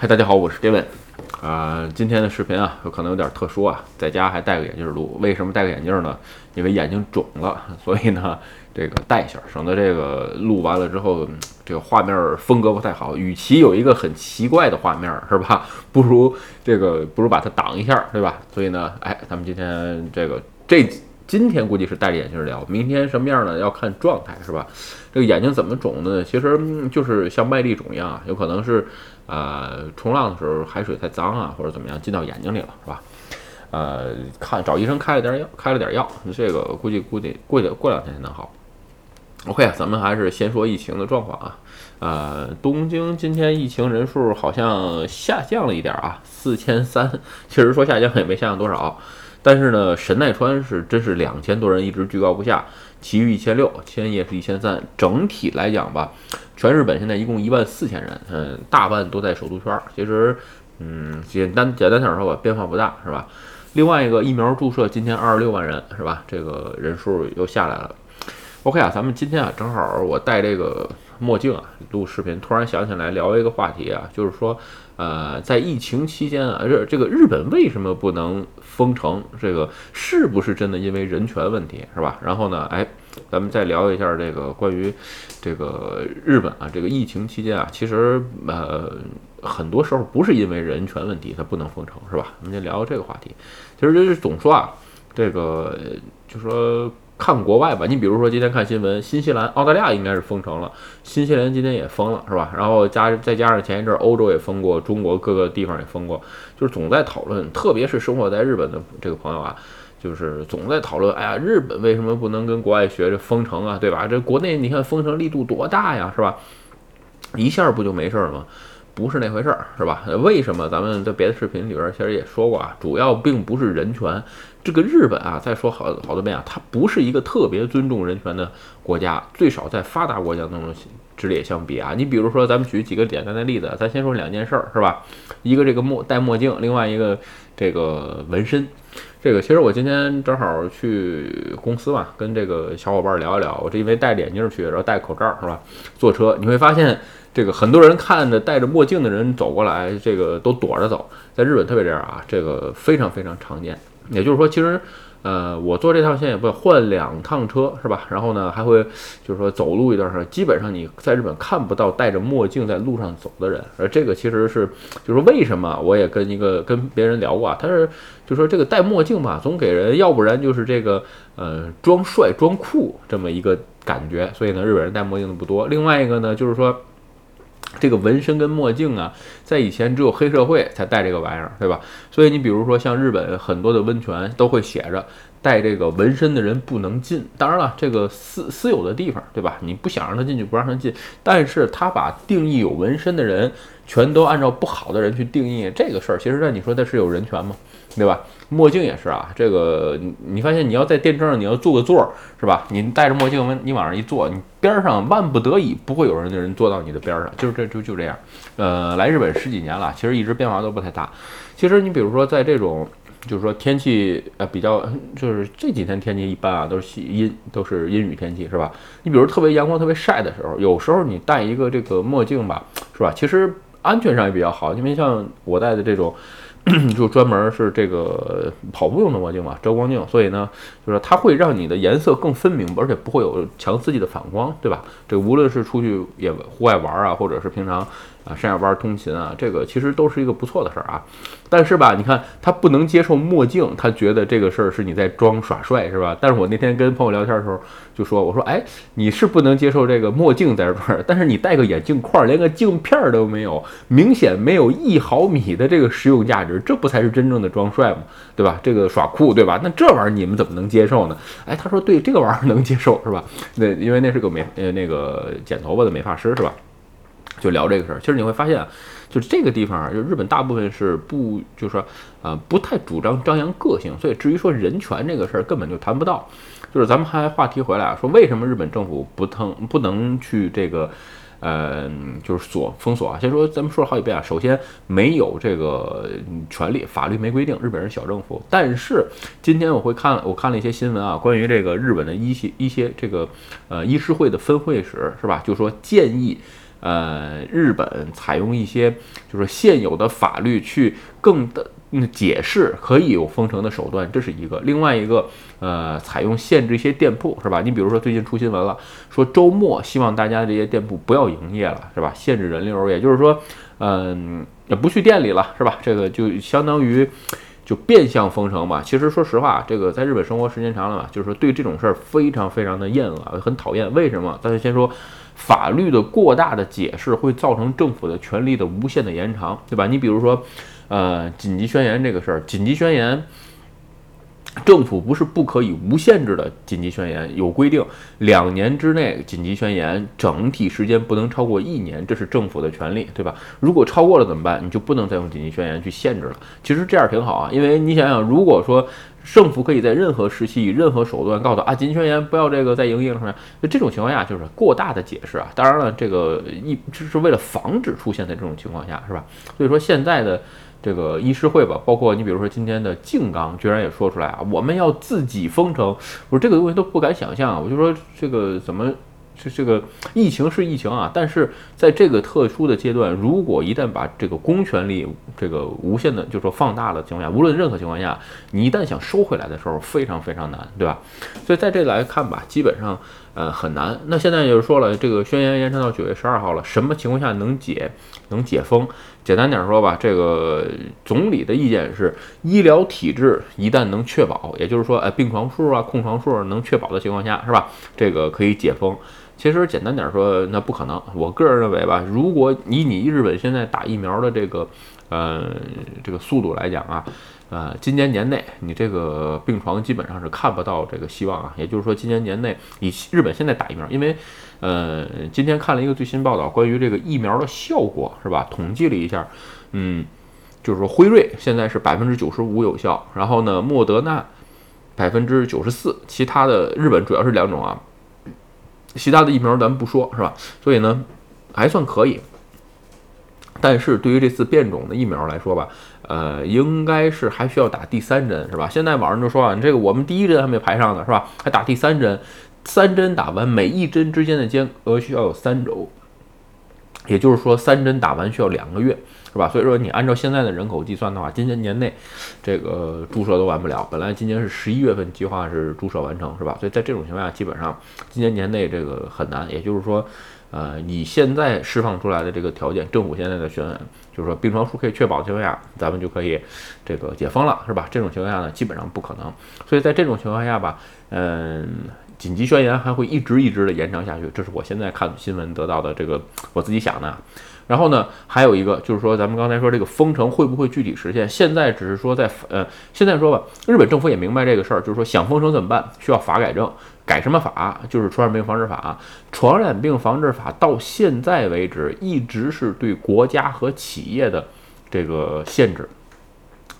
嗨，大家好，我是 David。啊，今天的视频啊，有可能有点特殊啊，在家还戴个眼镜录。为什么戴个眼镜呢？因为眼睛肿了，所以呢，这个戴一下，省得这个录完了之后，这个画面风格不太好。与其有一个很奇怪的画面，是吧？不如这个，不如把它挡一下，对吧？所以呢，哎，咱们今天这个这。今天估计是戴着眼镜聊，明天什么样呢？要看状态，是吧？这个眼睛怎么肿的呢？其实就是像麦粒肿一样，有可能是，呃，冲浪的时候海水太脏啊，或者怎么样进到眼睛里了，是吧？呃，看找医生开了点药，开了点药，这个估计估计过过两天才能好。OK，咱们还是先说疫情的状况啊。呃，东京今天疫情人数好像下降了一点啊，四千三，其实说下降也没下降多少。但是呢，神奈川是真是两千多人一直居高不下，其余一千六，千叶是一千三。整体来讲吧，全日本现在一共一万四千人，嗯，大半都在首都圈。其实，嗯，简单简单点说吧，变化不大，是吧？另外一个疫苗注射今天二十六万人，是吧？这个人数又下来了。OK 啊，咱们今天啊，正好我带这个墨镜啊，录视频，突然想起来聊一个话题啊，就是说。呃，在疫情期间啊，这这个日本为什么不能封城？这个是不是真的因为人权问题，是吧？然后呢，哎，咱们再聊一下这个关于这个日本啊，这个疫情期间啊，其实呃，很多时候不是因为人权问题它不能封城，是吧？我们就聊这个话题。其实就是总说啊，这个就说。看国外吧，你比如说今天看新闻，新西兰、澳大利亚应该是封城了，新西兰今天也封了，是吧？然后加再加上前一阵欧洲也封过，中国各个地方也封过，就是总在讨论，特别是生活在日本的这个朋友啊，就是总在讨论，哎呀，日本为什么不能跟国外学这封城啊，对吧？这国内你看封城力度多大呀，是吧？一下不就没事儿吗？不是那回事儿，是吧？为什么咱们在别的视频里边其实也说过啊？主要并不是人权，这个日本啊，再说好好多遍啊，它不是一个特别尊重人权的国家，最少在发达国家当中之列相比啊。你比如说，咱们举几个简单的例子，咱先说两件事儿，是吧？一个这个墨戴墨镜，另外一个这个纹身。这个其实我今天正好去公司嘛，跟这个小伙伴聊一聊。我这因为戴眼镜去，然后戴口罩，是吧？坐车你会发现。这个很多人看着戴着墨镜的人走过来，这个都躲着走，在日本特别这样啊，这个非常非常常见。也就是说，其实，呃，我坐这趟线也不换两趟车是吧？然后呢，还会就是说走路一段时间，基本上你在日本看不到戴着墨镜在路上走的人。而这个其实是，就是为什么我也跟一个跟别人聊过啊，他是就说这个戴墨镜吧，总给人要不然就是这个呃装帅装酷这么一个感觉，所以呢，日本人戴墨镜的不多。另外一个呢，就是说。这个纹身跟墨镜啊，在以前只有黑社会才戴这个玩意儿，对吧？所以你比如说像日本很多的温泉都会写着，带这个纹身的人不能进。当然了，这个私私有的地方，对吧？你不想让他进去，不让他进。但是他把定义有纹身的人，全都按照不好的人去定义这个事儿，其实那你说他是有人权吗？对吧？墨镜也是啊，这个你发现你要在电车上你要坐个座儿是吧？你戴着墨镜，你往上一坐，你边上万不得已不会有人的人坐到你的边上，就是这就就这样。呃，来日本十几年了，其实一直变化都不太大。其实你比如说在这种就是说天气呃比较就是这几天天气一般啊，都是阴都是阴雨天气是吧？你比如特别阳光特别晒的时候，有时候你戴一个这个墨镜吧，是吧？其实安全上也比较好，因为像我戴的这种。就专门是这个跑步用的墨镜嘛，遮光镜，所以呢，就是它会让你的颜色更分明，而且不会有强刺激的反光，对吧？这无论是出去也户外玩啊，或者是平常。啊，上下班通勤啊，这个其实都是一个不错的事儿啊。但是吧，你看他不能接受墨镜，他觉得这个事儿是你在装耍帅，是吧？但是我那天跟朋友聊天的时候就说，我说，哎，你是不能接受这个墨镜在这儿，但是你戴个眼镜框，连个镜片都没有，明显没有一毫米的这个实用价值，这不才是真正的装帅吗？对吧？这个耍酷，对吧？那这玩意儿你们怎么能接受呢？哎，他说，对，这个玩意儿能接受，是吧？那因为那是个美呃那个剪头发的美发师，是吧？就聊这个事儿，其实你会发现啊，就这个地方啊，就日本大部分是不，就是说，呃，不太主张张扬个性，所以至于说人权这个事儿，根本就谈不到。就是咱们还话题回来啊，说为什么日本政府不能不能去这个，呃，就是锁封锁啊？先说咱们说了好几遍啊，首先没有这个权利，法律没规定，日本人小政府。但是今天我会看，我看了一些新闻啊，关于这个日本的一些一些这个，呃，医师会的分会史是吧？就说建议。呃，日本采用一些就是现有的法律去更的解释可以有封城的手段，这是一个。另外一个，呃，采用限制一些店铺，是吧？你比如说最近出新闻了，说周末希望大家这些店铺不要营业了，是吧？限制人流，也就是说，嗯，也不去店里了，是吧？这个就相当于。就变相封城嘛，其实说实话，这个在日本生活时间长了嘛，就是说对这种事儿非常非常的厌恶，很讨厌。为什么？大家先说法律的过大的解释会造成政府的权力的无限的延长，对吧？你比如说，呃，紧急宣言这个事儿，紧急宣言。政府不是不可以无限制的紧急宣言，有规定，两年之内紧急宣言整体时间不能超过一年，这是政府的权利，对吧？如果超过了怎么办？你就不能再用紧急宣言去限制了。其实这样挺好啊，因为你想想，如果说政府可以在任何时期以任何手段告诉啊，金宣言不要这个再营业了，那这种情况下就是过大的解释啊。当然了，这个一是为了防止出现在这种情况下，是吧？所以说现在的。这个医师会吧，包括你比如说今天的静冈，居然也说出来啊，我们要自己封城，我说这个东西都不敢想象啊，我就说这个怎么？这这个疫情是疫情啊，但是在这个特殊的阶段，如果一旦把这个公权力这个无限的就是说放大了情况下，无论任何情况下，你一旦想收回来的时候，非常非常难，对吧？所以在这来看吧，基本上呃很难。那现在就是说了，这个宣言延长到九月十二号了，什么情况下能解能解封？简单点说吧，这个总理的意见是，医疗体制一旦能确保，也就是说，呃，病床数啊、空床数能确保的情况下，是吧？这个可以解封。其实简单点说，那不可能。我个人认为吧，如果以你日本现在打疫苗的这个，呃，这个速度来讲啊，呃，今年年内你这个病床基本上是看不到这个希望啊。也就是说，今年年内以日本现在打疫苗，因为，呃，今天看了一个最新报道，关于这个疫苗的效果是吧？统计了一下，嗯，就是说辉瑞现在是百分之九十五有效，然后呢，莫德纳百分之九十四，其他的日本主要是两种啊。其他的疫苗咱们不说，是吧？所以呢，还算可以。但是对于这次变种的疫苗来说吧，呃，应该是还需要打第三针，是吧？现在网上就说啊，这个我们第一针还没排上呢，是吧？还打第三针，三针打完，每一针之间的间隔需要有三周，也就是说，三针打完需要两个月。是吧？所以说你按照现在的人口计算的话，今年年内这个注射都完不了。本来今年是十一月份计划是注射完成，是吧？所以在这种情况下，基本上今年年内这个很难。也就是说，呃，你现在释放出来的这个条件，政府现在的宣就是说病床数可以确保的情况下，咱们就可以这个解封了，是吧？这种情况下呢，基本上不可能。所以在这种情况下吧，嗯，紧急宣言还会一直一直的延长下去。这是我现在看新闻得到的这个我自己想的。然后呢，还有一个就是说，咱们刚才说这个封城会不会具体实现？现在只是说在呃，现在说吧，日本政府也明白这个事儿，就是说想封城怎么办？需要法改正，改什么法？就是传染病防治法。传染病防治法到现在为止一直是对国家和企业的这个限制，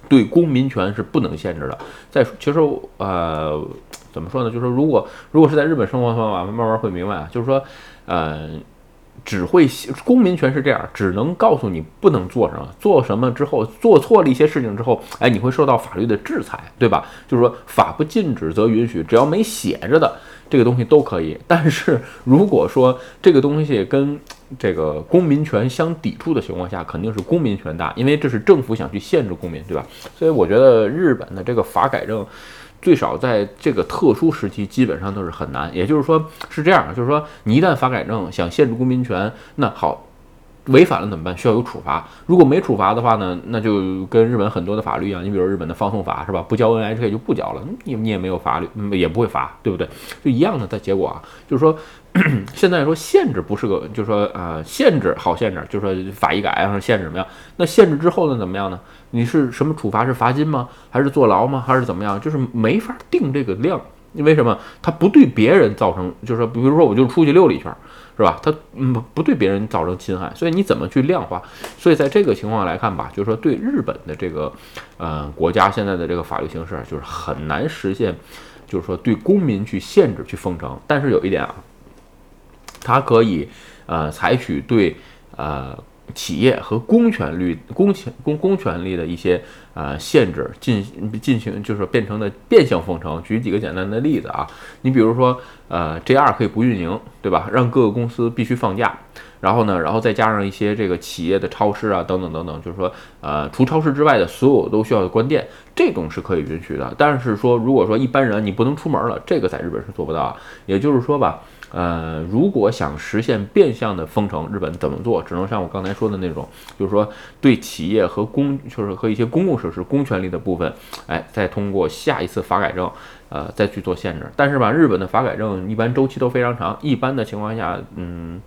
对公民权是不能限制的。再其实呃，怎么说呢？就是说，如果如果是在日本生活的话，慢慢会明白啊，就是说，呃。只会公民权是这样，只能告诉你不能做什么，做什么之后做错了一些事情之后，哎，你会受到法律的制裁，对吧？就是说法不禁止则允许，只要没写着的这个东西都可以。但是如果说这个东西跟这个公民权相抵触的情况下，肯定是公民权大，因为这是政府想去限制公民，对吧？所以我觉得日本的这个法改正。最少在这个特殊时期，基本上都是很难。也就是说，是这样，就是说，你一旦法改正，想限制公民权，那好。违反了怎么办？需要有处罚。如果没处罚的话呢？那就跟日本很多的法律一样，你比如日本的放送法是吧？不交 NHK 就不交了，你你也没有法律，也不会罚，对不对？就一样的。在结果啊，就是说 现在说限制不是个，就是说呃限制好限制，就是说法一改啊，限制怎么样？那限制之后呢怎么样呢？你是什么处罚？是罚金吗？还是坐牢吗？还是怎么样？就是没法定这个量，因为什么？它不对别人造成，就是说，比如说我就出去溜了一圈。是吧？他嗯不对别人造成侵害，所以你怎么去量化？所以在这个情况来看吧，就是说对日本的这个呃国家现在的这个法律形式，就是很难实现，就是说对公民去限制去封城。但是有一点啊，它可以呃采取对呃。企业和公权力、公权、公公权力的一些呃限制，进进行就是变成的变相封城。举几个简单的例子啊，你比如说呃，JR 可以不运营，对吧？让各个公司必须放假，然后呢，然后再加上一些这个企业的超市啊，等等等等，就是说，呃，除超市之外的所有都需要关店，这种是可以允许的。但是说，如果说一般人你不能出门了，这个在日本是做不到。也就是说吧，呃，如果想实现变相的封城，日本怎么做？只能像我刚才说的那种，就是说对企业和公，就是和一些公共设施、公权力的部分，哎，再通过下一次法改正，呃，再去做限制。但是吧，日本的法改正一般周期都非常长，一般的情况下，嗯。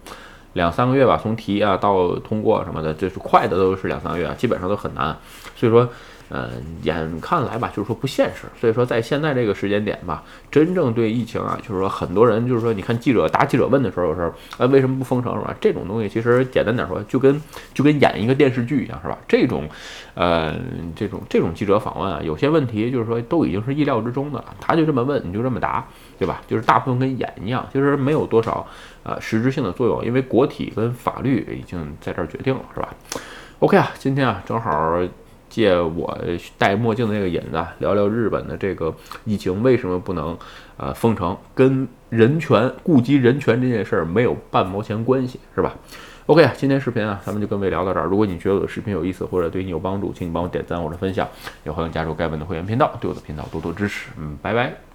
两三个月吧，从提啊到通过什么的，就是快的都是两三个月，基本上都很难。所以说，嗯，眼看来吧，就是说不现实。所以说，在现在这个时间点吧，真正对疫情啊，就是说很多人就是说，你看记者答记者问的时候，有时候啊为什么不封城是吧？这种东西其实简单点说，就跟就跟演一个电视剧一样是吧？这种，呃，这种这种记者访问啊，有些问题就是说都已经是意料之中的，他就这么问，你就这么答。对吧？就是大部分跟演一样，其实没有多少呃实质性的作用，因为国体跟法律已经在这儿决定了，是吧？OK 啊，今天啊正好借我戴墨镜的那个引子，聊聊日本的这个疫情为什么不能呃封城，跟人权顾及人权这件事儿没有半毛钱关系，是吧？OK，今天视频啊咱们就跟位聊到这儿。如果你觉得我的视频有意思或者对你有帮助，请你帮我点赞或者分享，也欢迎加入盖文的会员频道，对我的频道多多支持。嗯，拜拜。